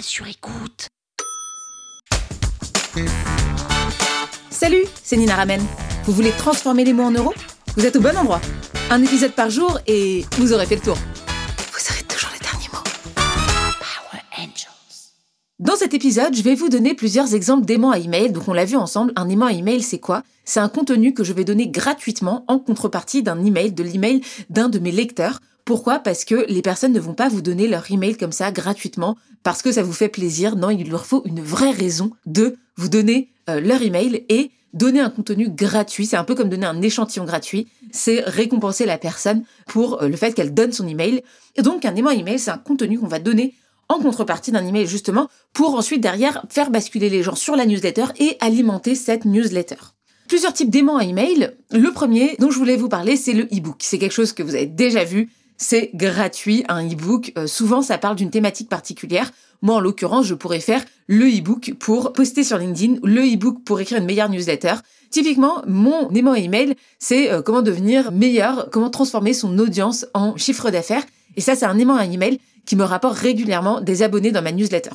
sur écoute. Salut, c'est Nina Ramen. Vous voulez transformer les mots en euros? Vous êtes au bon endroit. Un épisode par jour et vous aurez fait le tour. Vous aurez toujours les derniers mots. Power Angels. Dans cet épisode, je vais vous donner plusieurs exemples d'aimants à email. Donc on l'a vu ensemble, un aimant à email, c'est quoi? C'est un contenu que je vais donner gratuitement en contrepartie d'un email, de l'email d'un de mes lecteurs. Pourquoi? Parce que les personnes ne vont pas vous donner leur email comme ça gratuitement parce que ça vous fait plaisir. Non, il leur faut une vraie raison de vous donner euh, leur email et donner un contenu gratuit. C'est un peu comme donner un échantillon gratuit. C'est récompenser la personne pour euh, le fait qu'elle donne son email. Et donc, un aimant email, c'est un contenu qu'on va donner en contrepartie d'un email justement pour ensuite derrière faire basculer les gens sur la newsletter et alimenter cette newsletter. Plusieurs types d'aimants à email. Le premier dont je voulais vous parler, c'est le e-book. C'est quelque chose que vous avez déjà vu. C'est gratuit, un e-book. Euh, souvent, ça parle d'une thématique particulière. Moi, en l'occurrence, je pourrais faire le e-book pour poster sur LinkedIn, le e-book pour écrire une meilleure newsletter. Typiquement, mon aimant email, c'est euh, comment devenir meilleur, comment transformer son audience en chiffre d'affaires. Et ça, c'est un aimant à email qui me rapporte régulièrement des abonnés dans ma newsletter.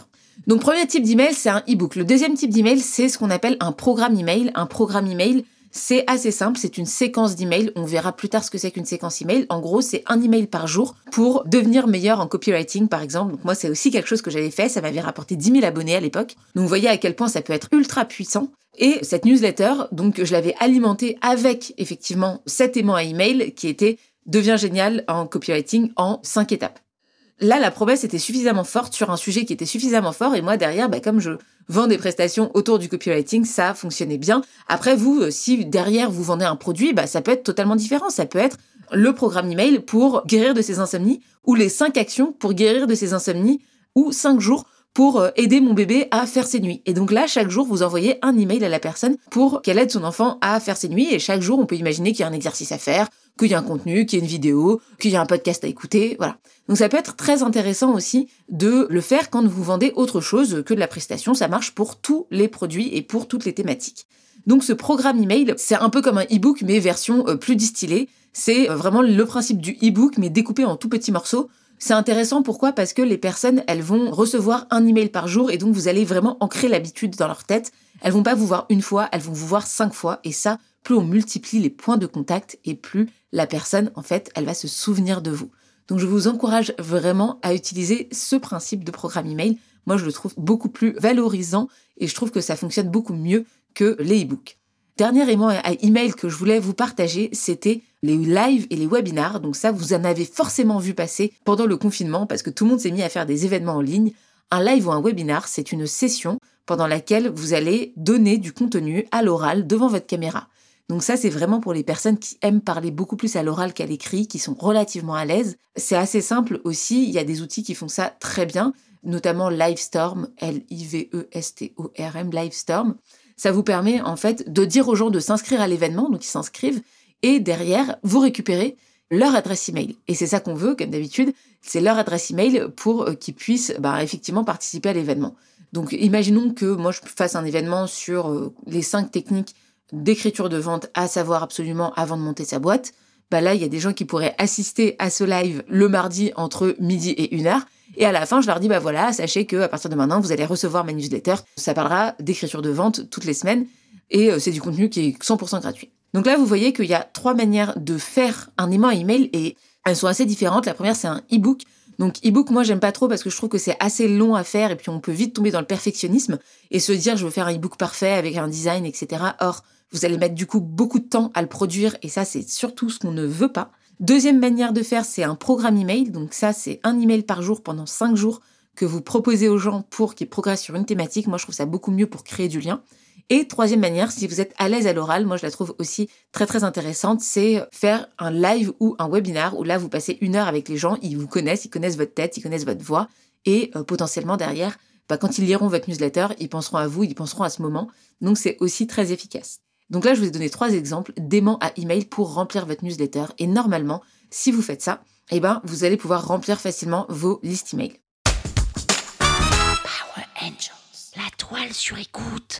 Donc, premier type d'email, c'est un e-book. Le deuxième type d'email, c'est ce qu'on appelle un programme email. Un programme email, c'est assez simple, c'est une séquence d'emails. On verra plus tard ce que c'est qu'une séquence email. En gros, c'est un email par jour pour devenir meilleur en copywriting, par exemple. Donc moi, c'est aussi quelque chose que j'avais fait. Ça m'avait rapporté 10 000 abonnés à l'époque. Donc vous voyez à quel point ça peut être ultra puissant. Et cette newsletter, donc je l'avais alimentée avec effectivement cet aimant à email qui était devient génial en copywriting en 5 étapes. Là, la promesse était suffisamment forte sur un sujet qui était suffisamment fort et moi derrière, bah, comme je vends des prestations autour du copywriting, ça fonctionnait bien. Après, vous, euh, si derrière vous vendez un produit, bah, ça peut être totalement différent. Ça peut être le programme email pour guérir de ses insomnies ou les 5 actions pour guérir de ses insomnies ou 5 jours pour euh, aider mon bébé à faire ses nuits. Et donc là, chaque jour, vous envoyez un email à la personne pour qu'elle aide son enfant à faire ses nuits. Et chaque jour, on peut imaginer qu'il y a un exercice à faire, qu'il y a un contenu, qu'il y a une vidéo, qu'il y a un podcast à écouter, voilà. Donc ça peut être très intéressant aussi de le faire quand vous vendez autre chose que de la prestation. Ça marche pour tous les produits et pour toutes les thématiques. Donc ce programme email, c'est un peu comme un e-book mais version euh, plus distillée. C'est euh, vraiment le principe du e-book mais découpé en tout petits morceaux. C'est intéressant pourquoi? Parce que les personnes, elles vont recevoir un email par jour et donc vous allez vraiment ancrer l'habitude dans leur tête. Elles vont pas vous voir une fois, elles vont vous voir cinq fois et ça, plus on multiplie les points de contact et plus la personne, en fait, elle va se souvenir de vous. Donc je vous encourage vraiment à utiliser ce principe de programme email. Moi, je le trouve beaucoup plus valorisant et je trouve que ça fonctionne beaucoup mieux que les e-books. Dernier aimant à email que je voulais vous partager, c'était les lives et les webinars. Donc ça, vous en avez forcément vu passer pendant le confinement parce que tout le monde s'est mis à faire des événements en ligne. Un live ou un webinar, c'est une session pendant laquelle vous allez donner du contenu à l'oral devant votre caméra. Donc ça, c'est vraiment pour les personnes qui aiment parler beaucoup plus à l'oral qu'à l'écrit, qui sont relativement à l'aise. C'est assez simple aussi, il y a des outils qui font ça très bien, notamment Livestorm, L-I-V-E-S-T-O-R-M, Livestorm ça vous permet en fait de dire aux gens de s'inscrire à l'événement, donc ils s'inscrivent, et derrière, vous récupérez leur adresse email. Et c'est ça qu'on veut, comme d'habitude, c'est leur adresse email pour euh, qu'ils puissent bah, effectivement participer à l'événement. Donc imaginons que moi je fasse un événement sur euh, les cinq techniques d'écriture de vente à savoir absolument avant de monter sa boîte. Bah là, il y a des gens qui pourraient assister à ce live le mardi entre midi et une heure et à la fin, je leur dis, bah voilà, sachez que à partir de maintenant, vous allez recevoir ma newsletter. Ça parlera d'écriture de vente toutes les semaines. Et euh, c'est du contenu qui est 100% gratuit. Donc là, vous voyez qu'il y a trois manières de faire un aimant email et elles sont assez différentes. La première, c'est un e-book. Donc e-book, moi, j'aime pas trop parce que je trouve que c'est assez long à faire et puis on peut vite tomber dans le perfectionnisme et se dire, je veux faire un e-book parfait avec un design, etc. Or, vous allez mettre du coup beaucoup de temps à le produire et ça, c'est surtout ce qu'on ne veut pas. Deuxième manière de faire, c'est un programme email. Donc ça, c'est un email par jour pendant cinq jours que vous proposez aux gens pour qu'ils progressent sur une thématique. Moi, je trouve ça beaucoup mieux pour créer du lien. Et troisième manière, si vous êtes à l'aise à l'oral, moi je la trouve aussi très très intéressante, c'est faire un live ou un webinar où là vous passez une heure avec les gens, ils vous connaissent, ils connaissent votre tête, ils connaissent votre voix et euh, potentiellement derrière, bah, quand ils liront votre newsletter, ils penseront à vous, ils penseront à ce moment. Donc c'est aussi très efficace. Donc là, je vous ai donné trois exemples d'aimants à email pour remplir votre newsletter. Et normalement, si vous faites ça, eh ben, vous allez pouvoir remplir facilement vos listes email. Power Angels. La toile sur écoute.